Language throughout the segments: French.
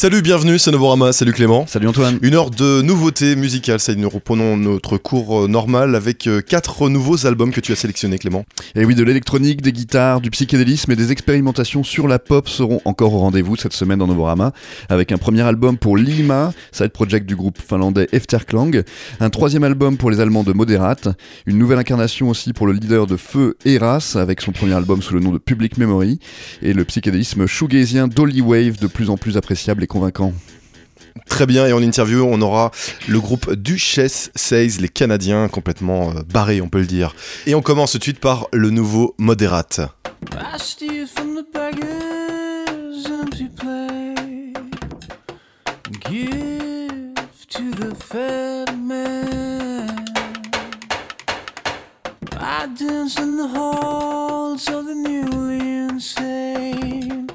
Salut, bienvenue, c'est Novorama, salut Clément. Salut Antoine. Une heure de nouveautés musicales, ça nous reprenons notre cours euh, normal avec euh, quatre nouveaux albums que tu as sélectionnés Clément. Et oui, de l'électronique, des guitares, du psychédélisme et des expérimentations sur la pop seront encore au rendez-vous cette semaine dans Novorama, avec un premier album pour Lima, side project du groupe finlandais Efterklang, un troisième album pour les Allemands de Moderate, une nouvelle incarnation aussi pour le leader de Feu Eras, avec son premier album sous le nom de Public Memory, et le psychédélisme shoegazien Dolly Wave de plus en plus appréciable et convaincant. Très bien, et en interview, on aura le groupe Duchesse Says, les Canadiens, complètement euh, barrés, on peut le dire. Et on commence tout de suite par le nouveau Moderate. I dance in the halls of the newly insane.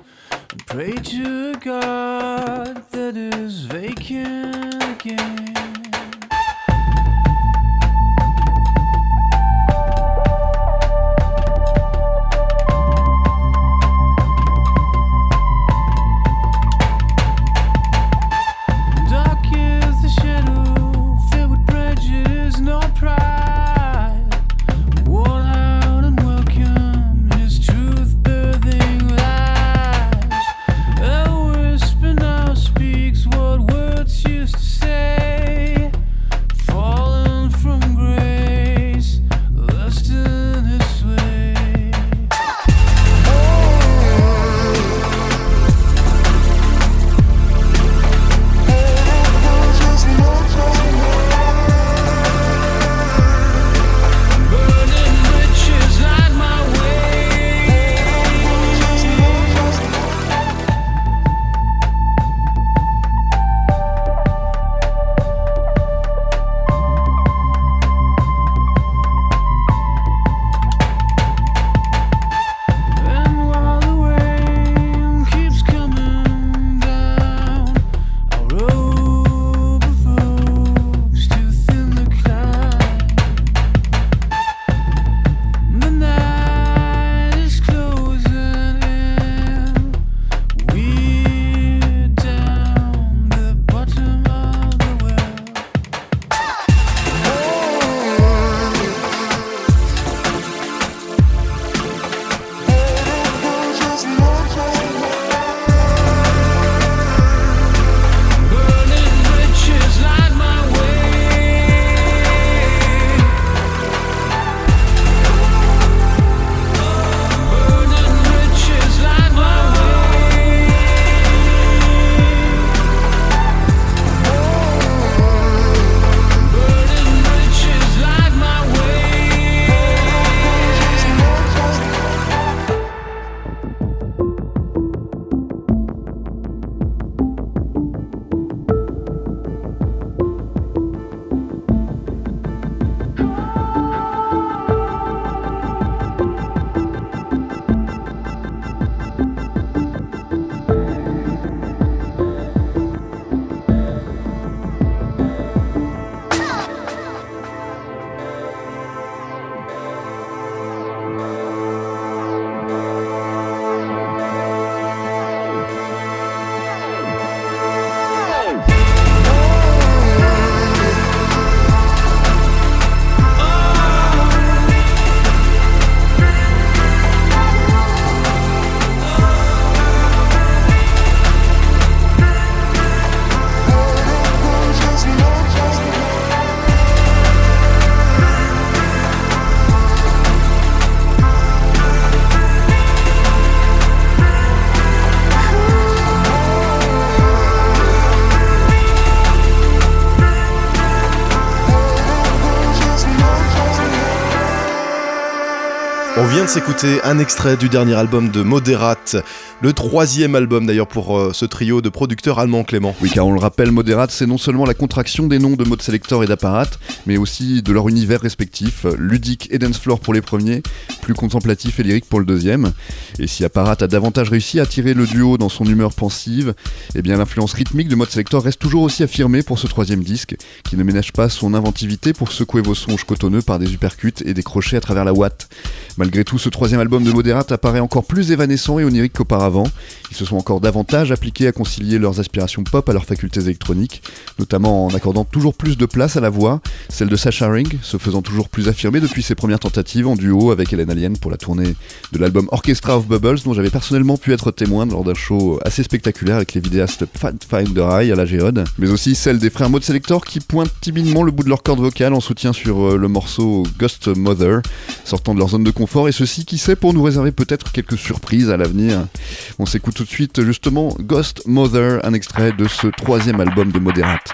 Pray to God that is vacant again. S'écouter un extrait du dernier album de Moderate, le troisième album d'ailleurs pour euh, ce trio de producteurs allemands Clément. Oui, car on le rappelle, Moderate, c'est non seulement la contraction des noms de Mode Selector et d'Apparat, mais aussi de leur univers respectif, ludique et dance floor pour les premiers, plus contemplatif et lyrique pour le deuxième. Et si Apparat a davantage réussi à tirer le duo dans son humeur pensive, eh bien l'influence rythmique de Mode Selector reste toujours aussi affirmée pour ce troisième disque, qui ne ménage pas son inventivité pour secouer vos songes cotonneux par des uppercuts et des crochets à travers la ouate. Malgré tout, ce troisième album de Moderate apparaît encore plus évanescent et onirique qu'auparavant Ils se sont encore davantage appliqués à concilier leurs aspirations pop à leurs facultés électroniques, notamment en accordant toujours plus de place à la voix, celle de Sasha Ring se faisant toujours plus affirmée depuis ses premières tentatives en duo avec Helen Alien pour la tournée de l'album Orchestra of Bubbles, dont j'avais personnellement pu être témoin lors d'un show assez spectaculaire avec les vidéastes Finder Eye à la Géode, mais aussi celle des frères Mode Selector qui pointent timidement le bout de leur corde vocale en soutien sur euh, le morceau Ghost Mother, sortant de leur zone de confort, et ceci qui sait pour nous réserver peut-être quelques surprises à l'avenir. On s'écoute tout de suite justement Ghost Mother, un extrait de ce troisième album de Moderate.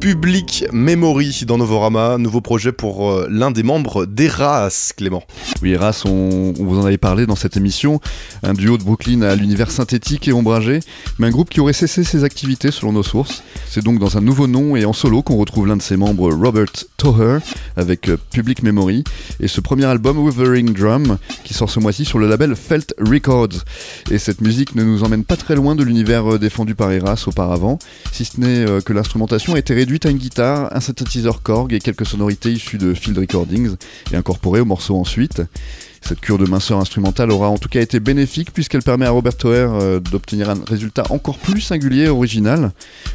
Public Memory dans Novorama, nouveau projet pour euh, l'un des membres d'Eras, Clément. Oui, Eras, on, vous en avait parlé dans cette émission, un duo de Brooklyn à l'univers synthétique et ombragé, mais un groupe qui aurait cessé ses activités selon nos sources. C'est donc dans un nouveau nom et en solo qu'on retrouve l'un de ses membres, Robert Toher, avec euh, Public Memory, et ce premier album, Withering Drum, qui sort ce mois-ci sur le label Felt Records. Et cette musique ne nous emmène pas très loin de l'univers euh, défendu par Eras auparavant, si ce n'est que l'instrumentation a été réduite à une guitare, un synthétiseur Korg et quelques sonorités issues de field recordings et incorporées au morceau ensuite. Cette cure de minceur instrumentale aura en tout cas été bénéfique puisqu'elle permet à Robert Toer euh, d'obtenir un résultat encore plus singulier et original.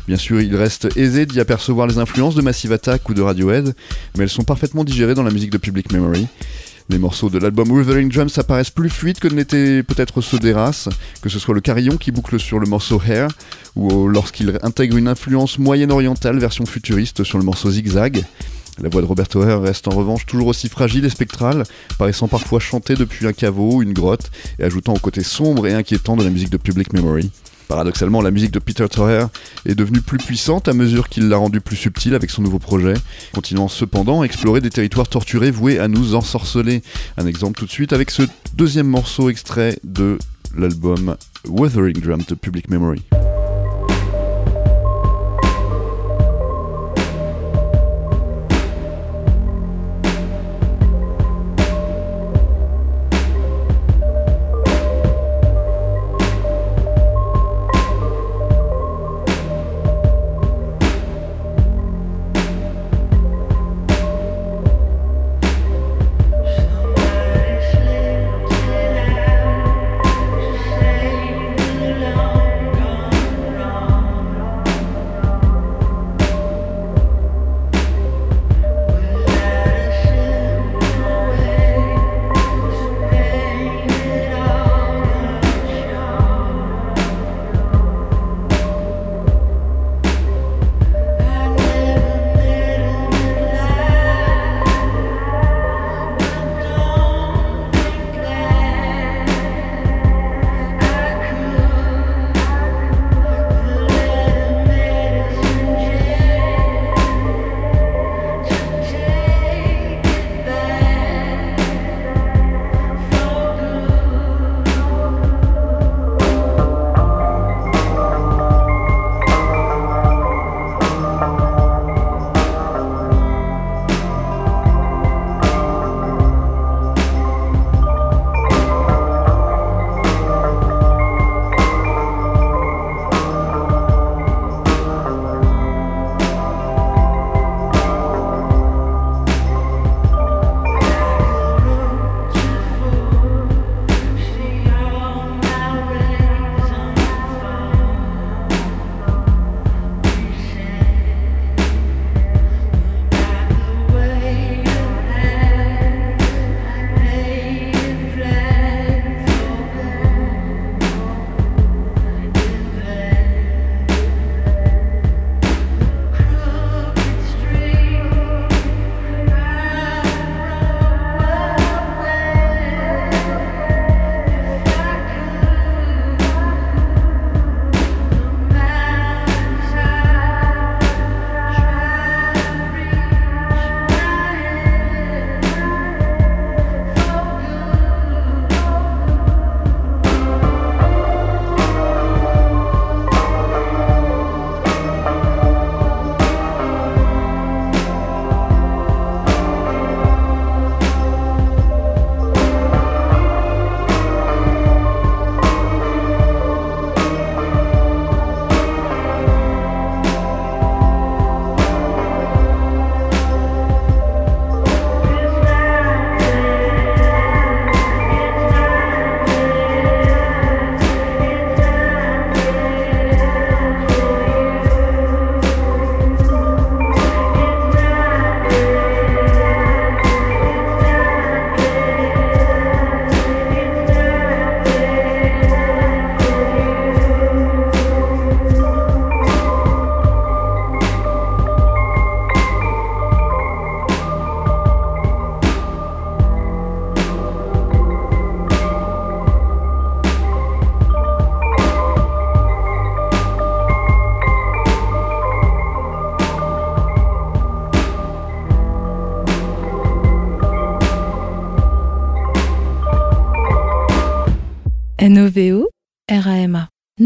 Bien sûr, il reste aisé d'y apercevoir les influences de Massive Attack ou de Radiohead, mais elles sont parfaitement digérées dans la musique de Public Memory. Les morceaux de l'album Withering Drums apparaissent plus fluides que n'étaient peut-être ceux d'Eras, que ce soit le carillon qui boucle sur le morceau Hair, ou lorsqu'il intègre une influence moyenne-orientale version futuriste sur le morceau Zigzag. La voix de Roberto Hair reste en revanche toujours aussi fragile et spectrale, paraissant parfois chanter depuis un caveau, une grotte, et ajoutant au côté sombre et inquiétant de la musique de Public Memory. Paradoxalement, la musique de Peter Toher est devenue plus puissante à mesure qu'il l'a rendue plus subtile avec son nouveau projet, continuant cependant à explorer des territoires torturés voués à nous ensorceler. Un exemple tout de suite avec ce deuxième morceau extrait de l'album Wuthering Drum de Public Memory.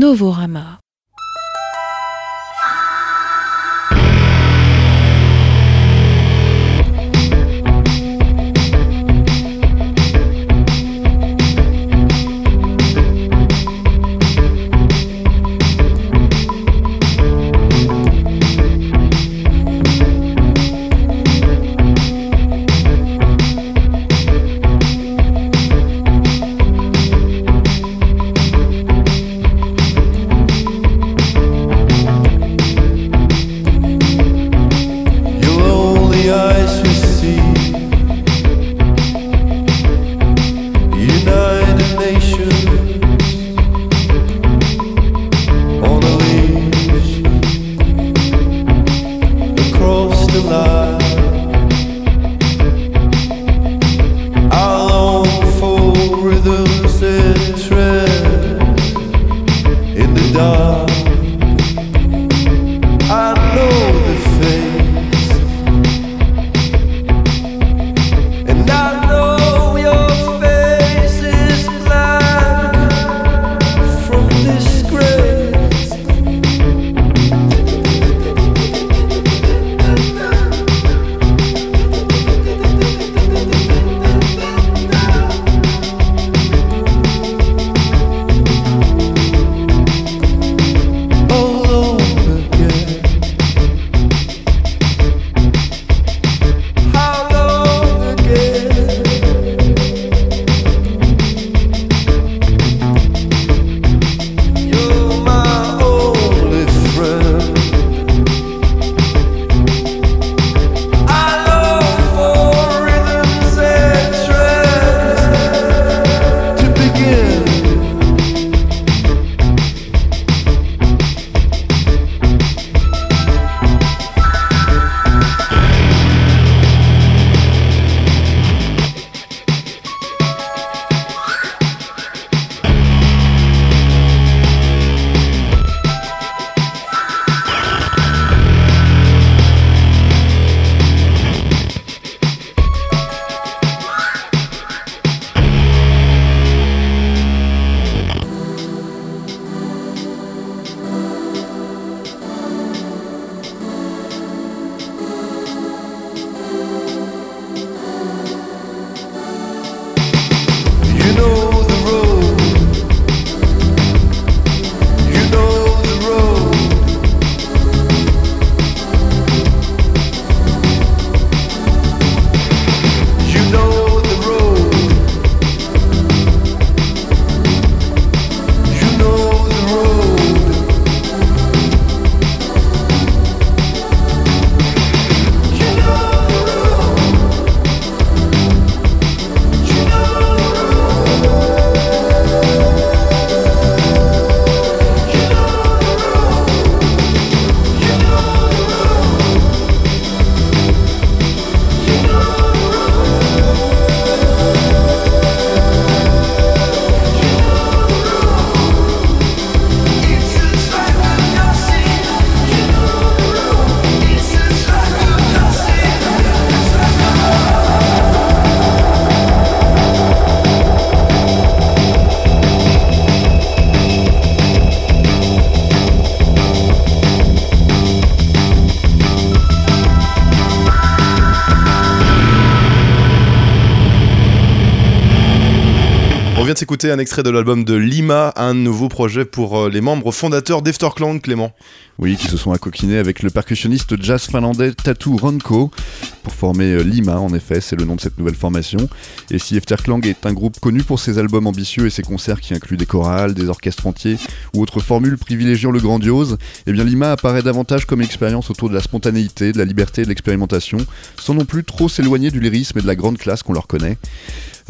Novorama. S'écouter un extrait de l'album de Lima, un nouveau projet pour euh, les membres fondateurs d'Efterclan, Clément. Oui, qui se sont accoquinés avec le percussionniste jazz finlandais Tatu Ronko pour former euh, Lima, en effet, c'est le nom de cette nouvelle formation. Et si Efterklang est un groupe connu pour ses albums ambitieux et ses concerts qui incluent des chorales, des orchestres entiers ou autres formules privilégiant le grandiose, eh bien Lima apparaît davantage comme une expérience autour de la spontanéité, de la liberté et de l'expérimentation, sans non plus trop s'éloigner du lyrisme et de la grande classe qu'on leur connaît.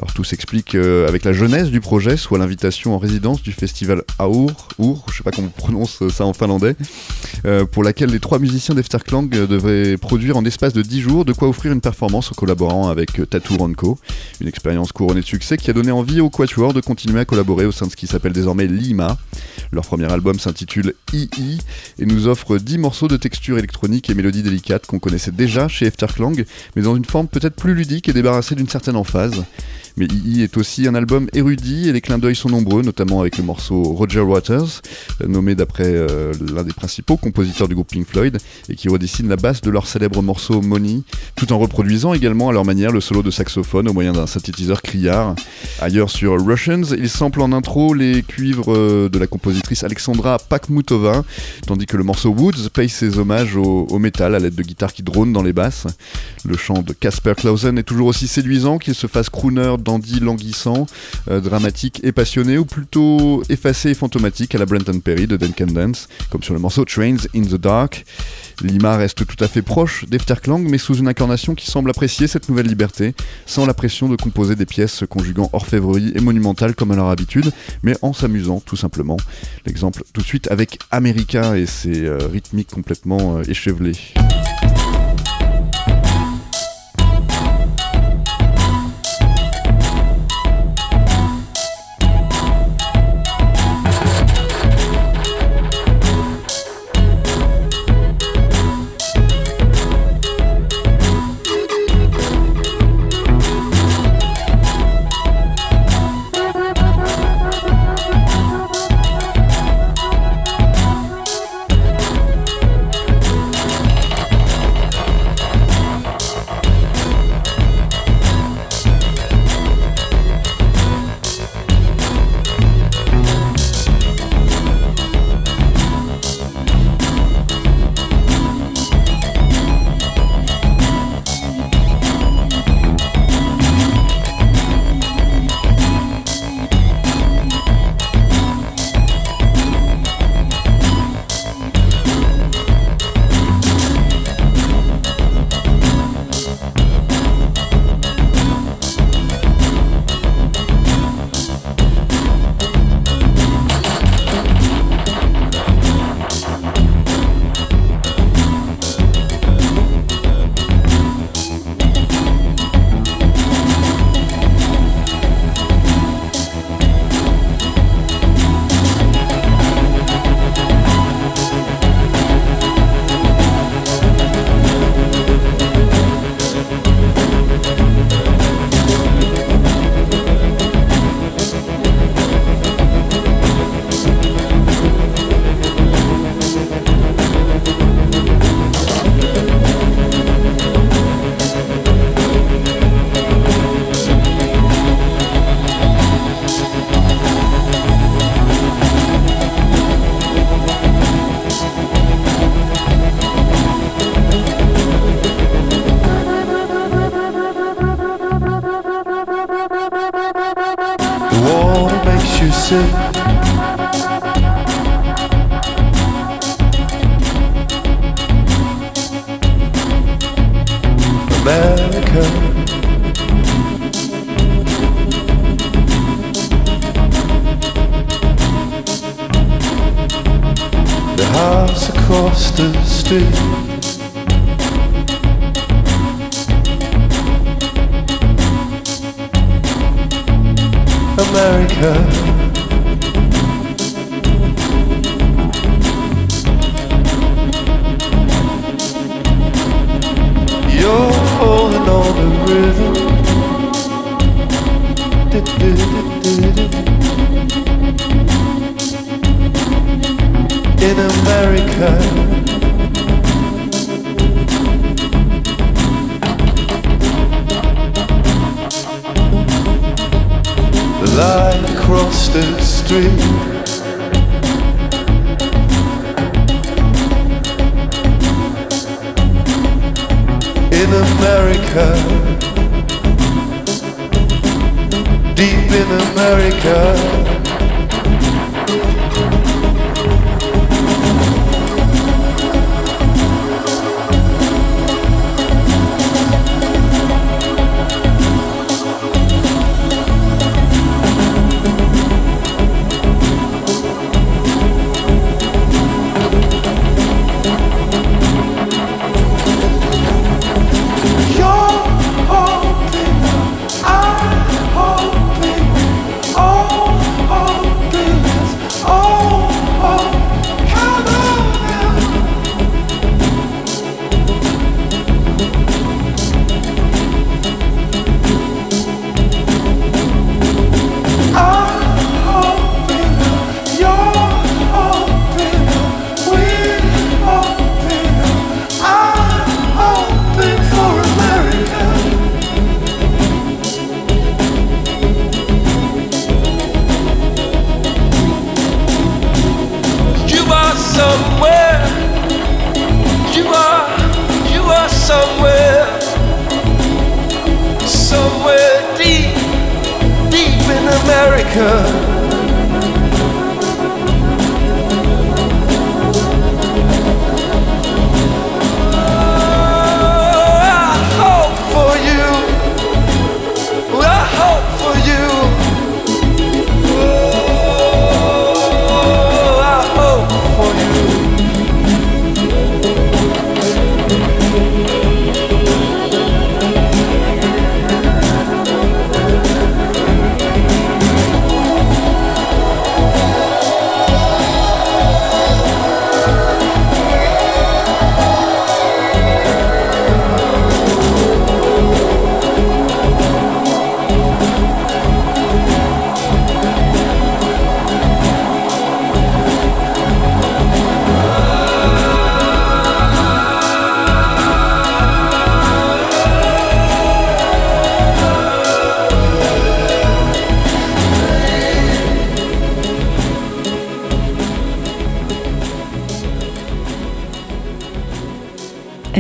Alors tout s'explique euh, avec la jeunesse du projet, soit l'invitation en résidence du festival Aur, Our, je sais pas comment on prononce ça en finlandais, euh, pour laquelle les trois musiciens d'Efterklang euh, devraient produire en espace de 10 jours de quoi offrir une performance en collaborant avec Tattoo Ranco, une expérience couronnée de succès qui a donné envie au Quatuor de continuer à collaborer au sein de ce qui s'appelle désormais Lima. Leur premier album s'intitule II et nous offre 10 morceaux de texture électronique et mélodies délicates qu'on connaissait déjà chez Efterklang, mais dans une forme peut-être plus ludique et débarrassée d'une certaine emphase. Mais II est aussi un album érudit et les clins d'œil sont nombreux, notamment avec le morceau Roger Waters, euh, nommé d'après euh, l'un des principaux compositeurs du groupe Pink Floyd, et qui redessine la basse de leur célèbre morceau Money, tout en reproduisant également à leur manière le solo de saxophone au moyen d'un synthétiseur criard. Ailleurs sur Russians, ils samplent en intro les cuivres euh, de la compositrice Alexandra Pakhmutova, tandis que le morceau Woods paye ses hommages au, au métal à l'aide de guitares qui dronent dans les basses. Le chant de Casper Clausen est toujours aussi séduisant qu'il se fasse crooner, languissant, euh, dramatique et passionné, ou plutôt effacé et fantomatique à la Brenton Perry de Duncan Dance, comme sur le morceau Trains in the Dark. Lima reste tout à fait proche d'Efterklang, mais sous une incarnation qui semble apprécier cette nouvelle liberté, sans la pression de composer des pièces conjuguant orfèvrerie et monumentale comme à leur habitude, mais en s'amusant tout simplement. L'exemple tout de suite avec America et ses euh, rythmiques complètement euh, échevelées.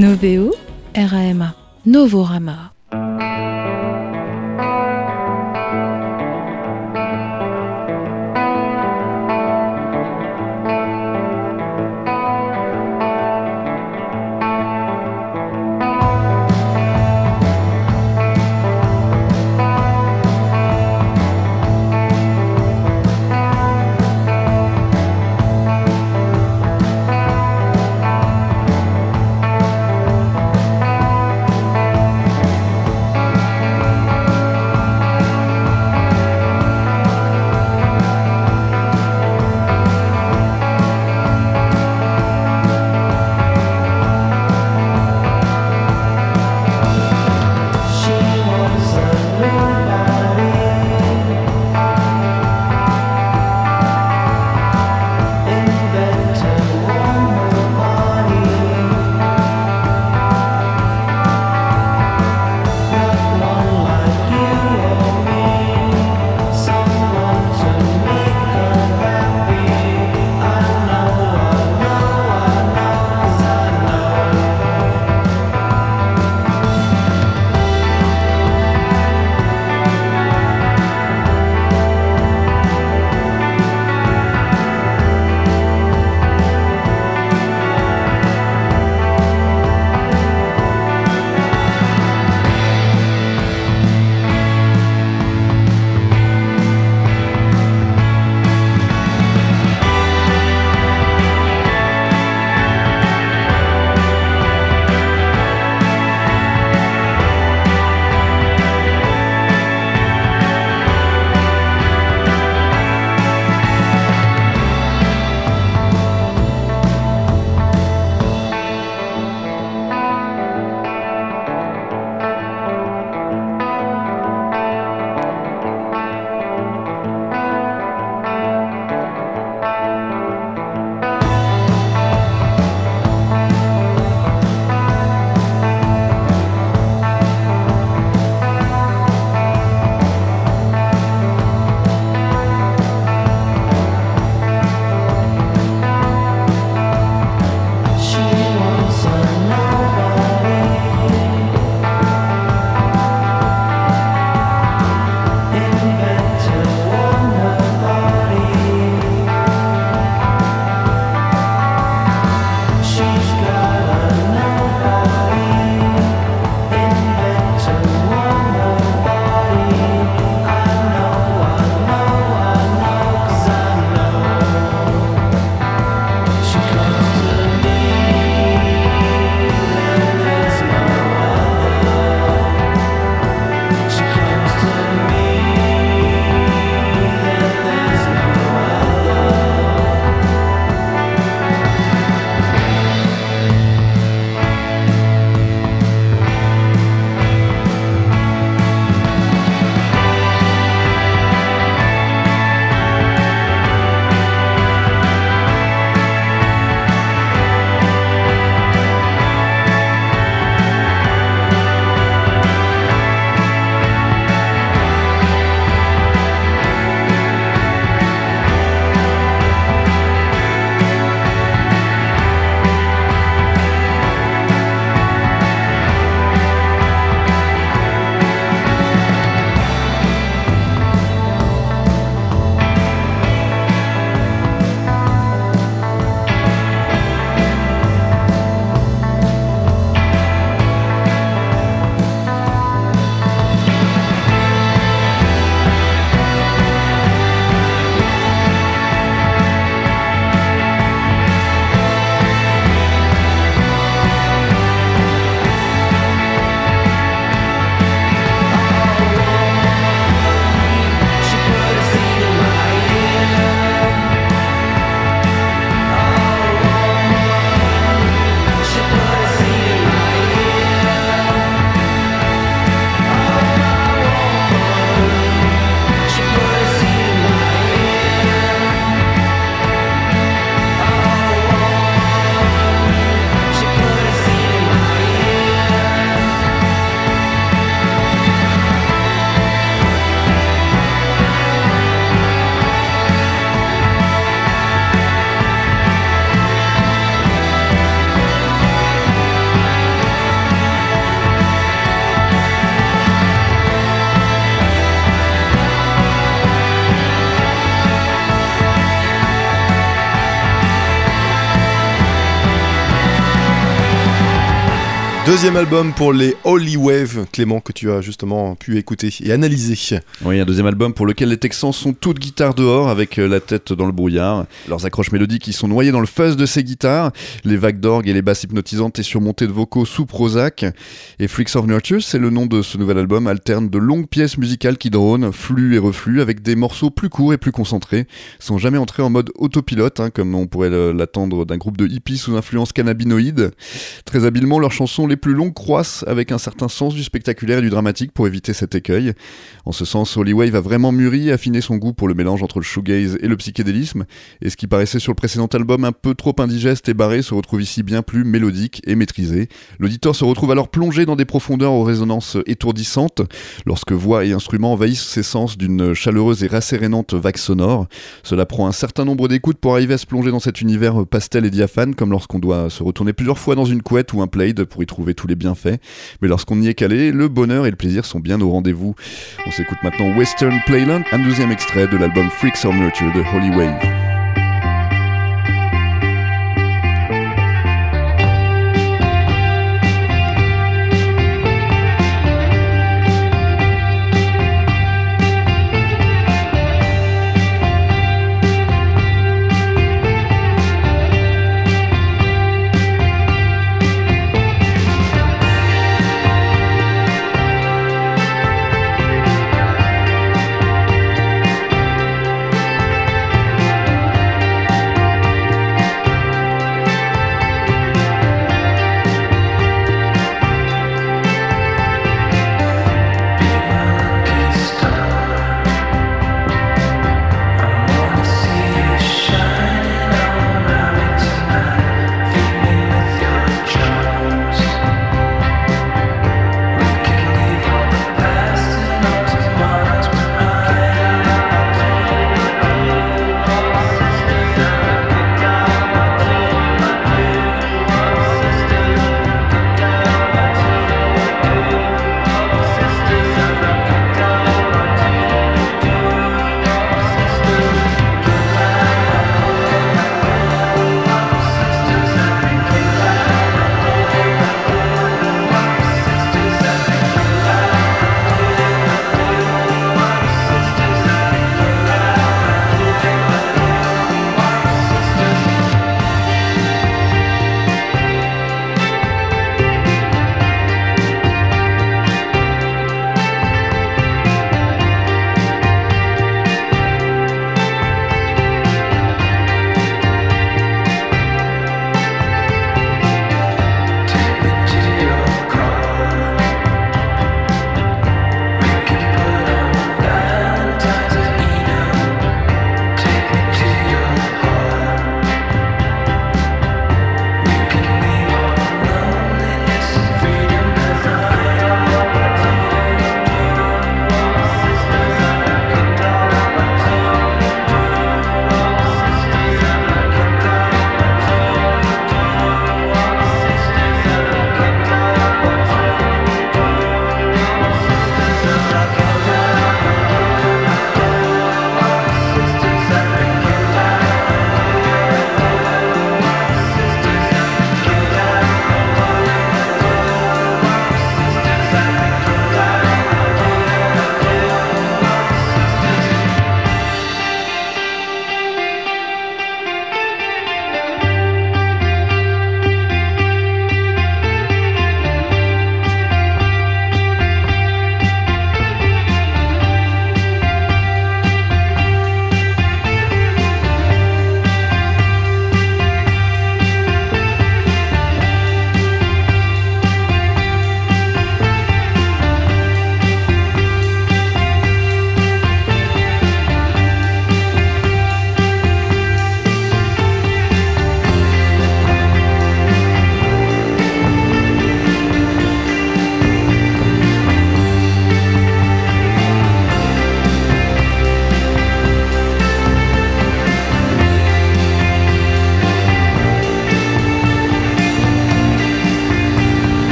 N-O-V-O, R-A-M-A. Novorama. Deuxième album pour les Holy Wave, Clément, que tu as justement pu écouter et analyser. Oui, un deuxième album pour lequel les Texans sont toutes guitares dehors avec euh, la tête dans le brouillard. Leurs accroches mélodiques qui sont noyées dans le fuzz de ces guitares, les vagues d'orgue et les basses hypnotisantes et surmontées de vocaux sous Prozac. Et Freaks of Nurture, c'est le nom de ce nouvel album, alterne de longues pièces musicales qui dronent, flux et reflux, avec des morceaux plus courts et plus concentrés, sans jamais entrer en mode autopilote, hein, comme on pourrait l'attendre d'un groupe de hippies sous influence cannabinoïde. Très habilement, leurs chansons les plus longues croissent avec un certain sens du spectaculaire et du dramatique pour éviter cet écueil. En ce sens, Holy Wave a vraiment mûri et affiné son goût pour le mélange entre le shoegaze et le psychédélisme, et ce qui paraissait sur le précédent album un peu trop indigeste et barré se retrouve ici bien plus mélodique et maîtrisé. L'auditeur se retrouve alors plongé dans des profondeurs aux résonances étourdissantes, lorsque voix et instruments envahissent ses sens d'une chaleureuse et rassérénante vague sonore. Cela prend un certain nombre d'écoutes pour arriver à se plonger dans cet univers pastel et diaphane, comme lorsqu'on doit se retourner plusieurs fois dans une couette ou un plaid pour y trouver tous les bienfaits. Mais lorsqu'on y est calé, le bonheur et le plaisir sont bien au rendez-vous. On s'écoute maintenant Western Playland, un deuxième extrait de l'album Freaks of Nurture de Holy Wave.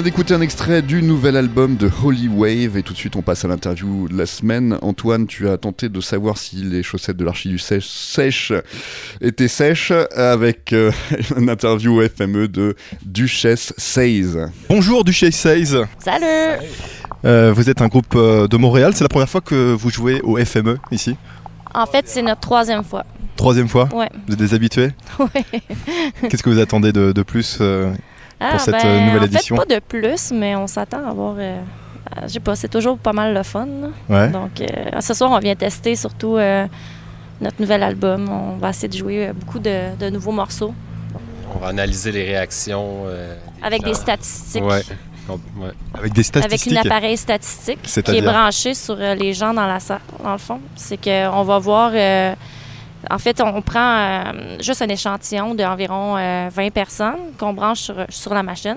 Vient d'écouter un extrait du nouvel album de Holy Wave et tout de suite on passe à l'interview de la semaine. Antoine, tu as tenté de savoir si les chaussettes de l'archi du sèche, sèche étaient sèches avec euh, une interview au FME de Duchesse Says. Bonjour Duchesse Says. Salut! Euh, vous êtes un groupe euh, de Montréal. C'est la première fois que vous jouez au FME ici? En fait, c'est notre troisième fois. Troisième fois? Ouais. Vous êtes des habitués? Ouais. Qu'est-ce que vous attendez de, de plus Ah, cette, ben, euh, nouvelle en édition. fait, pas de plus, mais on s'attend à avoir. euh, je sais pas, c'est toujours pas mal le fun. Ouais. Donc, euh, ce soir, on vient tester surtout euh, notre nouvel album. On va essayer de jouer euh, beaucoup de, de nouveaux morceaux On va analyser les réactions. euh, avec des statistiques. Ouais. Avec des Avec statistiques une appareil statistique qui est branché sur euh, les gens dans la salle, dans le fond. C'est qu'on va voir. Euh, en fait, on prend euh, juste un échantillon d'environ euh, 20 personnes qu'on branche sur, sur la machine.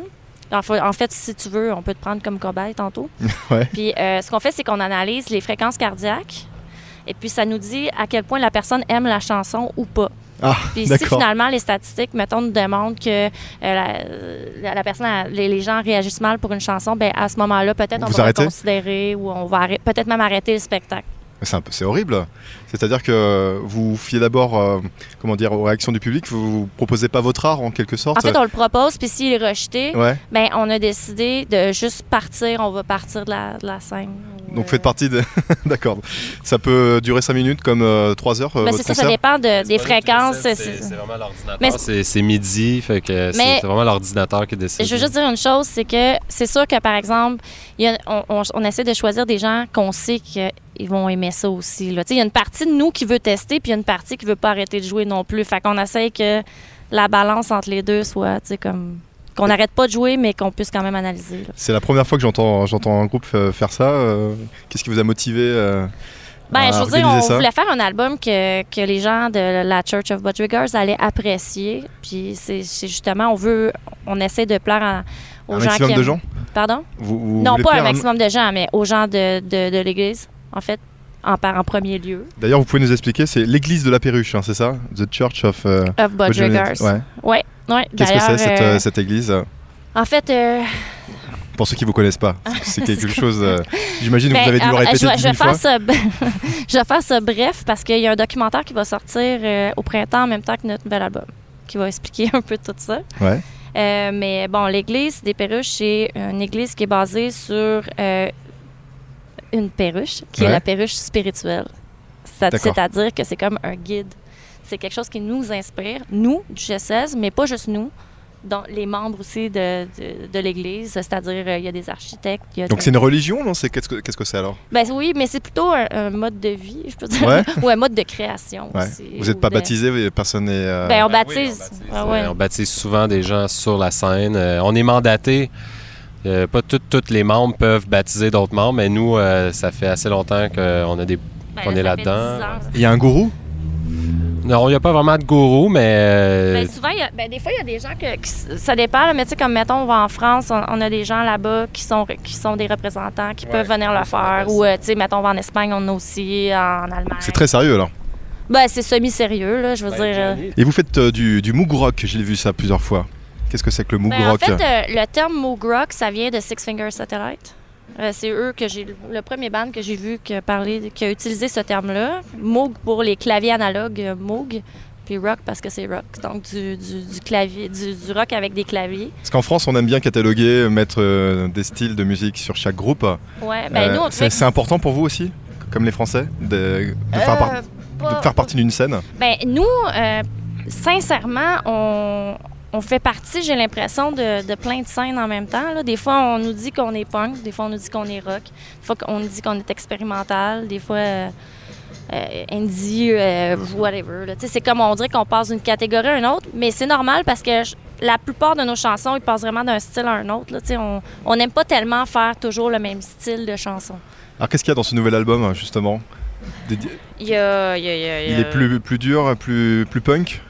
En fa- en fait, si tu veux, on peut te prendre comme cobaye tantôt. Ouais. Puis euh, ce qu'on fait, c'est qu'on analyse les fréquences cardiaques. Et puis ça nous dit à quel point la personne aime la chanson ou pas. Ah, Puis si finalement les statistiques, mettons, nous démontrent que euh, la, personne, a- les, les gens réagissent mal pour une chanson, ben à ce moment-là, peut-être on Vous va arrêtez? considérer ou on va peut-être même arrêter le spectacle. C'est un peu- c'est horrible. C'est-à-dire que vous vous fiez d'abord, euh, comment dire, aux réactions du public. Vous proposez pas votre art en quelque sorte. En fait, on le propose, puis s'il est rejeté, Ouais. ben on a décidé de juste partir, on va partir de la, de la scène. Donc euh, faites partie de. D'accord. Ça peut durer 5 minutes comme 3 heures. euh, ben, votre ça, ça dépend de- des fréquences. c'est- vraiment l'ordinateur. C'est midi, fait que c'est vraiment l'ordinateur qui décide. Je veux juste dire une chose, c'est que c'est sûr que, par exemple, il y a- on, on- on essaie de choisir des gens qu'on sait qu'ils vont aimer ça aussi. là. Tu sais, Il y a une partie de nous qui veut tester, puis il y a une partie qui veut pas arrêter de jouer non plus. Fait qu'on essaie que la balance entre les deux soit, comme... Qu'on n'arrête pas de jouer, mais qu'on puisse quand même analyser. C'est la première fois que j'entends un groupe euh, faire ça. euh, Qu'est-ce qui vous a motivé euh, Ben, je veux dire, on ça? voulait faire un album que, que les gens de la Church of Budgeriggers allaient apprécier. Puis c'est justement, on veut, on essaie de plaire à- aux Un gens maximum qui de aiment- gens? Pardon? Vous- vous Non, pas un maximum de gens, mais aux gens de, de, de l'Église, en fait, en, en premier lieu. D'ailleurs, vous pouvez nous expliquer, c'est l'église de la perruche, hein, c'est ça? The Church of euh, Of Budgeriggers. Ouais. Ouais, ouais. Qu'est-ce que c'est cette, euh, euh, cette église? En fait, euh, Pour ceux qui vous connaissent pas, c'est quelque chose. J'imagine que ben, vous avez dû le répéter je, je vais faire ça, je vais faire bref parce qu'il y a un documentaire qui va sortir au printemps en même temps que notre nouvel album, qui va expliquer un peu tout ça. Ouais. Euh, mais bon, l'église des perruches, c'est une église qui est basée sur euh, une perruche, qui Ouais. est la perruche spirituelle. C'est-à-dire que c'est comme un guide. C'est quelque chose qui nous inspire, nous, du GSS, mais pas juste nous, donc les membres aussi de, de, de l'église, c'est-à-dire euh, il y a des architectes. il y a Donc des- c'est une religion, non? C'est qu'est-ce que qu'est-ce que c'est alors? Ben oui, mais c'est plutôt un, un mode de vie, je peux dire. Ouais. Ou un mode de création Ouais. aussi. Vous n'êtes pas de- baptisé, personne n'est. euh, Ben, on Ben oui, baptise. on baptise, Ah ouais. on baptise souvent des gens sur la scène. Euh, on est mandaté. Euh, pas tous tous les membres peuvent baptiser d'autres membres, mais nous, euh, ça fait assez longtemps qu'on a des. Ben, on est là-dedans. 10 ans. Il y a un gourou? Non, il n'y a pas vraiment de gourou, mais. euh, Ben, souvent, il y a- ben, des fois, il y a des gens que, qui ça dépend, là, mais tu sais, comme mettons, on va en France, on, on a des gens là-bas qui sont, qui sont des représentants, qui Ouais, peuvent venir le faire. Ou, euh, tu sais, mettons, on va en Espagne, on a aussi, en Allemagne. C'est très sérieux alors. Ben, c'est semi-sérieux, là, je veux ben, dire. Et vous faites euh, du, du Moog Rock, j'ai vu ça plusieurs fois. Qu'est-ce que c'est que le Moog Ben, en Rock fait, euh, le terme Moog Rock, ça vient de Six Finger Satellite. Euh, c'est eux que j'ai le premier band que j'ai vu que parler, qui a utilisé ce terme-là. Moog pour les claviers analogues euh, Moog, puis rock parce que c'est rock. Donc du, du, du clavier, du, du rock avec des claviers. Parce qu'en France, on aime bien cataloguer, mettre euh, des styles de musique sur chaque groupe. Ouais, ben Euh, nous on c'est important pour vous aussi, comme les Français, de, de faire, par- de faire partie d'une scène? Ben, nous, sincèrement, on, on fait partie, j'ai l'impression, de, de plein de scènes en même temps. là. Des fois, on nous dit qu'on est punk, des fois, on nous dit qu'on est rock, des fois, on nous dit qu'on est expérimental, des fois, euh, euh, indie, euh, whatever. C'est comme on dirait qu'on passe d'une catégorie à une autre, mais c'est normal parce que je- la plupart de nos chansons, ils passent vraiment d'un style à un autre. là. On on n'aime pas tellement faire toujours le même style de chanson. Alors qu'est-ce qu'il y a dans ce nouvel album, justement? Dédi- Il y a- il y a- il y a- est plus, plus dur, plus, plus punk?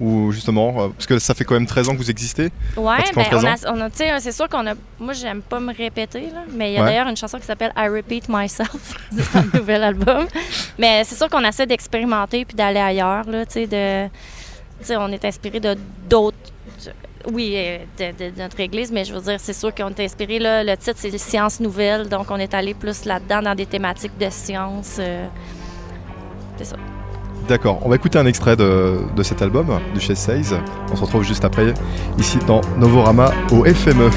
Ou justement, euh, parce que ça fait quand même 13 ans que vous existez. Ouais, ben, on 13 a, on a- tu sais, c'est sûr qu'on a. Moi, j'aime pas me répéter, là, mais il y a Ouais. d'ailleurs une chanson qui s'appelle I Repeat Myself dans le nouvel album. Mais c'est sûr qu'on essaie d'expérimenter puis d'aller ailleurs, là, tu sais, de. On est inspiré de d'autres Oui, euh, de, de- de notre église, mais je veux dire, c'est sûr qu'on est inspiré. Là, le titre, c'est Sciences nouvelles, donc on est allé plus là-dedans dans des thématiques de sciences. euh, c'est ça. D'accord, on va écouter un extrait de, cet album, du Chess 16. On se retrouve juste après, ici dans Novorama au. FME.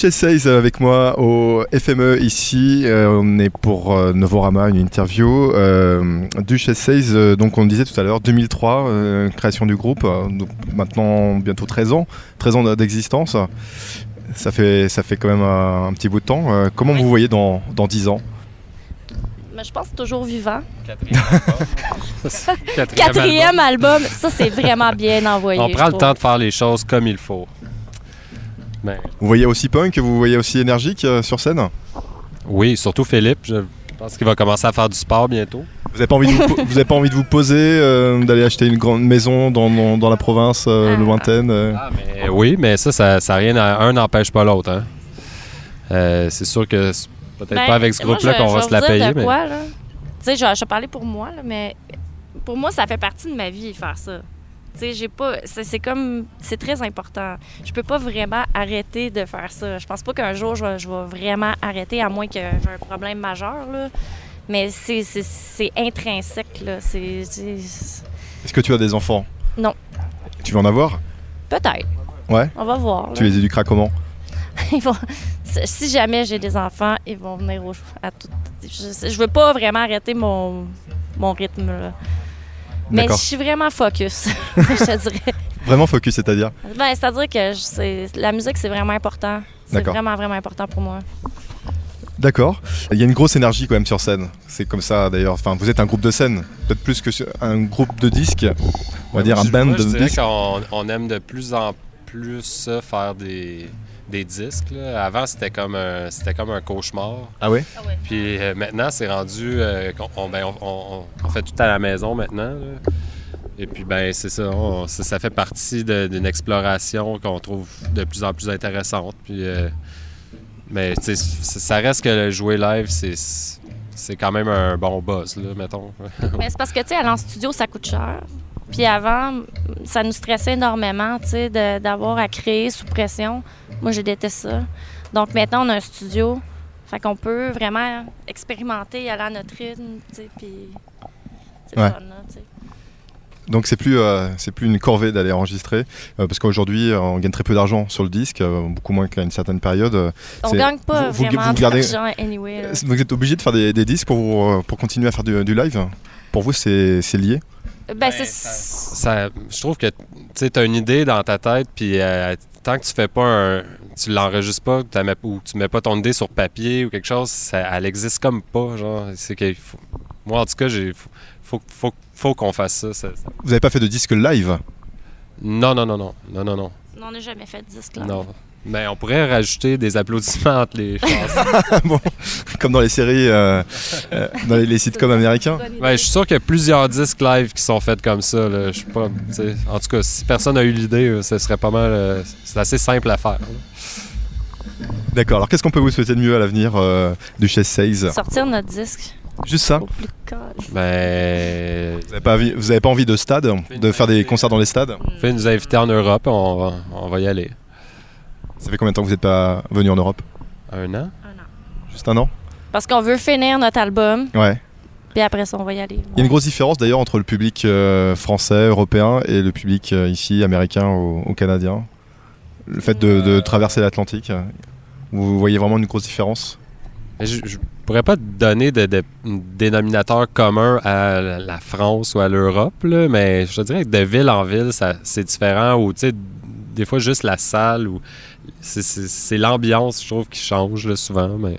Duchesse 16 avec moi au FME ici. Euh, on est pour euh, Novorama, une interview. Euh, Duchesse 16, euh, donc on le disait tout à l'heure, 2003, euh, création du groupe. euh, donc maintenant bientôt 13 ans, 13 ans d'existence. Ça fait, ça fait quand même un, un petit bout de temps. Euh, comment vous voyez dans, dans 10 ans? Mais je pense toujours vivant. Quatrième album. Quatrième Quatrième album. album, ça c'est vraiment bien envoyé. On prend le trouve. temps de faire les choses comme il faut. Vous voyez aussi punk, vous voyez aussi énergique euh, sur scène oui, surtout Philippe. Je pense qu'il va commencer à faire du sport bientôt. Vous n'avez pas, envie de vous po- vous avez pas envie de vous poser, euh, d'aller acheter une grande maison dans, dans- dans la province euh, Ah. lointaine euh Ah, mais oui, mais ça, ça, ça rien à- un n'empêche pas l'autre. hein. Euh, c'est sûr que c'est peut-être Ben, pas avec ce groupe-là qu'on va se la payer. Mais... quoi, là? Tu sais, je, je vais parler pour moi, là, mais pour moi, ça fait partie de ma vie, faire ça. J'ai pas. C'est comme. C'est très important. Je peux pas vraiment arrêter de faire ça. Je pense pas qu'un jour, je vais, je vais vraiment arrêter, à moins que j'ai un problème majeur, là. Mais c'est- intrinsèque, là. C'est. Est-ce que tu as des enfants? Non. Tu veux en avoir? Peut-être. Ouais. On va voir. là. Tu les éduqueras comment? Ils vont- si jamais j'ai des enfants, ils vont venir au, à tout. Je, je veux pas vraiment arrêter mon, mon rythme. Là. Mais je D'accord. suis vraiment focus, je te dirais. Vraiment focus, c'est-à-dire? Ben, C'est-à-dire que je- c'est- la musique, c'est vraiment important. C'est vraiment, vraiment important pour moi. D'accord. Il y a une grosse énergie quand même sur scène. C'est comme ça d'ailleurs. Enfin, vous êtes un groupe de scène, peut-être plus que un groupe de disques. On va dire un band moi, je de disques. qu'on on aime de plus en plus faire des, des disques. là. Avant, c'était comme, un- c'était comme un cauchemar. Ah ouais Puis euh, maintenant, c'est rendu euh, on, ben, on- on- on fait tout à la maison maintenant. là. Et puis, ben, c'est ça, on- ça. ça fait partie de- d'une exploration qu'on trouve de plus en plus intéressante. Puis, euh, mais ça reste que le jouer live, c'est c'est quand même un bon buzz, là, mettons. Mais c'est parce que, tu sais, aller en studio, ça coûte cher. Puis avant, ça nous stressait énormément, tu sais, d'avoir à créer sous pression. Moi, je déteste ça. Donc maintenant, on a un studio. Fait qu'on peut vraiment expérimenter, aller à notre rythme, tu sais, puis c'est Ouais. fun, là, tu sais. Donc c'est plus euh, c'est plus une corvée d'aller enregistrer euh, parce qu'aujourd'hui euh, on gagne très peu d'argent sur le disque, euh, beaucoup moins qu'à une certaine période. On gagne pas vous- vraiment vous gardez- d'argent anyway. là. Vous êtes obligé de faire des, des disques pour, pour continuer à faire du, du live Pour vous, c'est lié? Ben, c'est... Ça, je trouve que tu as une idée dans ta tête, puis euh, tant que tu fais pas un. Tu l'enregistres pas, ou tu mets pas ton idée sur papier ou quelque chose, ça, elle existe comme pas. Genre, c'est que faut- moi, en tout cas, j'ai faut, faut, faut, faut qu'on fasse ça, ça- ça. Vous n'avez pas fait de disque live? Non, non, non, non, non, non, non, Non, on n'a jamais fait de disque, là. non. Mais on pourrait rajouter des applaudissements entre les chansons. Bon, Comme dans les séries, euh, euh, dans les, les sitcoms américains Ouais, je suis sûr qu'il y a plusieurs disques live qui sont faits comme ça. Là. Je suis pas, en tout cas, si personne n'a eu l'idée, euh, ce serait pas mal. euh, c'est assez simple à faire. D'accord, alors qu'est-ce qu'on peut vous souhaiter de mieux à l'avenir euh, du Chess 16 Sortir notre disque Juste ça cas. Ben, Vous n'avez pas, envie- vous avez pas envie de stade De faire des concerts dans les stades? Fais nous inviter en Europe, on va, on va y aller. Ça fait combien de temps que vous n'êtes pas venu en Europe? Un an? Juste un an? Parce qu'on veut finir notre album, Ouais. puis après ça, on va y aller. Il y a une grosse différence d'ailleurs entre le public euh, français, européen et le public euh, ici, américain ou, ou canadien. Le fait de, de traverser l'Atlantique, vous voyez vraiment une grosse différence? Je, je pourrais pas donner de, de dénominateur commun à la France ou à l'Europe, mais je te dirais que de ville en ville, c'est différent. Ou, tu sais, des fois, juste la salle, ou c'est, l'ambiance, je trouve, qui change là, souvent. Mais,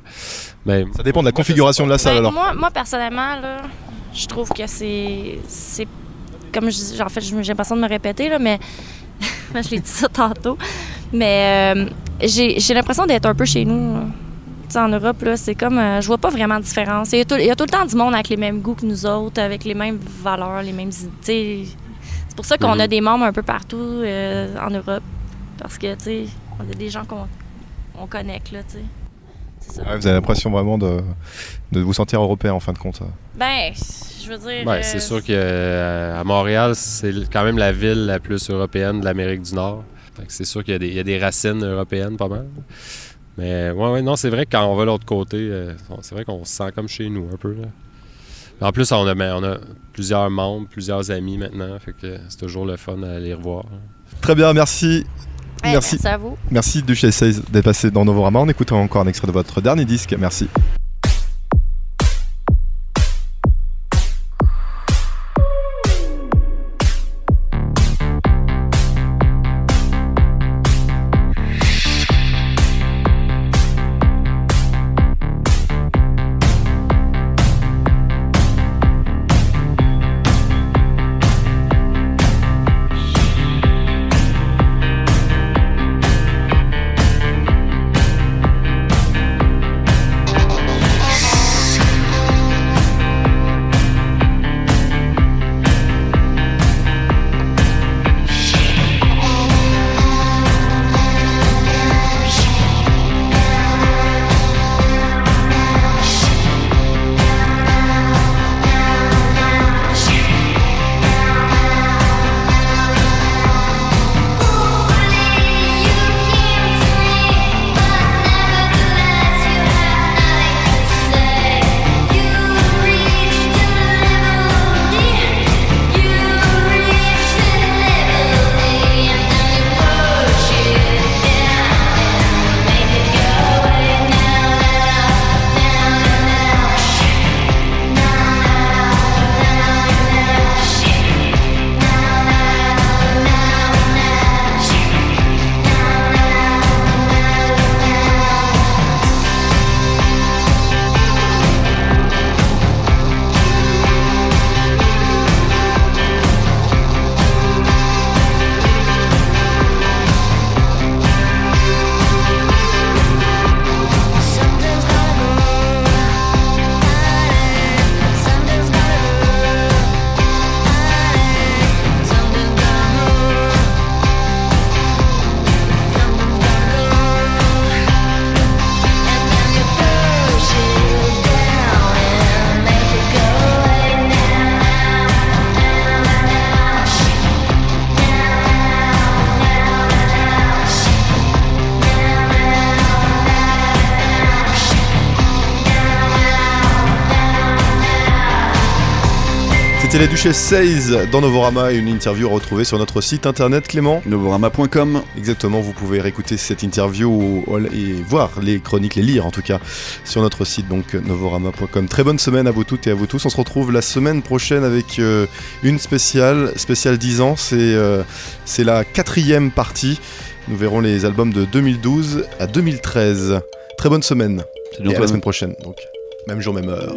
mais Ça dépend de la configuration de la salle Ben, alors. moi, moi, personnellement, là, je trouve que c'est. c'est comme je en fait, j'ai l'impression de me répéter, là, mais. je l'ai dit ça tantôt. Mais euh, j'ai j'ai l'impression d'être un peu chez nous. là. Tu sais, en Europe, là, c'est comme. euh, je vois pas vraiment de différence. Il y, a tout, il y a tout le temps du monde avec les mêmes goûts que nous autres, avec les mêmes valeurs, les mêmes idées. Tu sais, C'est pour ça qu'on a Mhm. des membres un peu partout euh, en Europe. Parce que, tu sais, on a des gens qu'on on connecte, là, tu sais. C'est ça. Ouais, vous avez l'impression vraiment de, de vous sentir européen en fin de compte. Ben, je veux dire. Ouais, euh, c'est sûr qu'à Montréal, c'est quand même la ville la plus européenne de l'Amérique du Nord. Fait que c'est sûr qu'il y, a des- il y a des racines européennes pas mal. Mais ouais, ouais, non, c'est vrai que quand on va de l'autre côté, euh, on- c'est vrai qu'on se sent comme chez nous un peu. Là. En plus, on a, ben, on a plusieurs membres, plusieurs amis maintenant. Fait que c'est toujours le fun à les revoir. Très bien, merci. Ouais, merci. Merci à vous. Merci Duchesse 16 d'être passé dans Novorama. On écoute encore un extrait de votre dernier disque. Merci. C'était les Duchesses 16 dans Novorama et une interview à retrouver sur notre site internet Clément. Novorama.com. Exactement, vous pouvez réécouter cette interview et voir les chroniques, les lire en tout cas, sur notre site donc novorama.com. Très bonne semaine à vous toutes et à vous tous. On se retrouve la semaine prochaine avec euh, une spéciale, spéciale 10 ans. C'est euh, la quatrième partie. Nous verrons les albums de 2012 à 2013. Très bonne semaine. Salut Et à la semaine prochaine, donc même jour, même heure.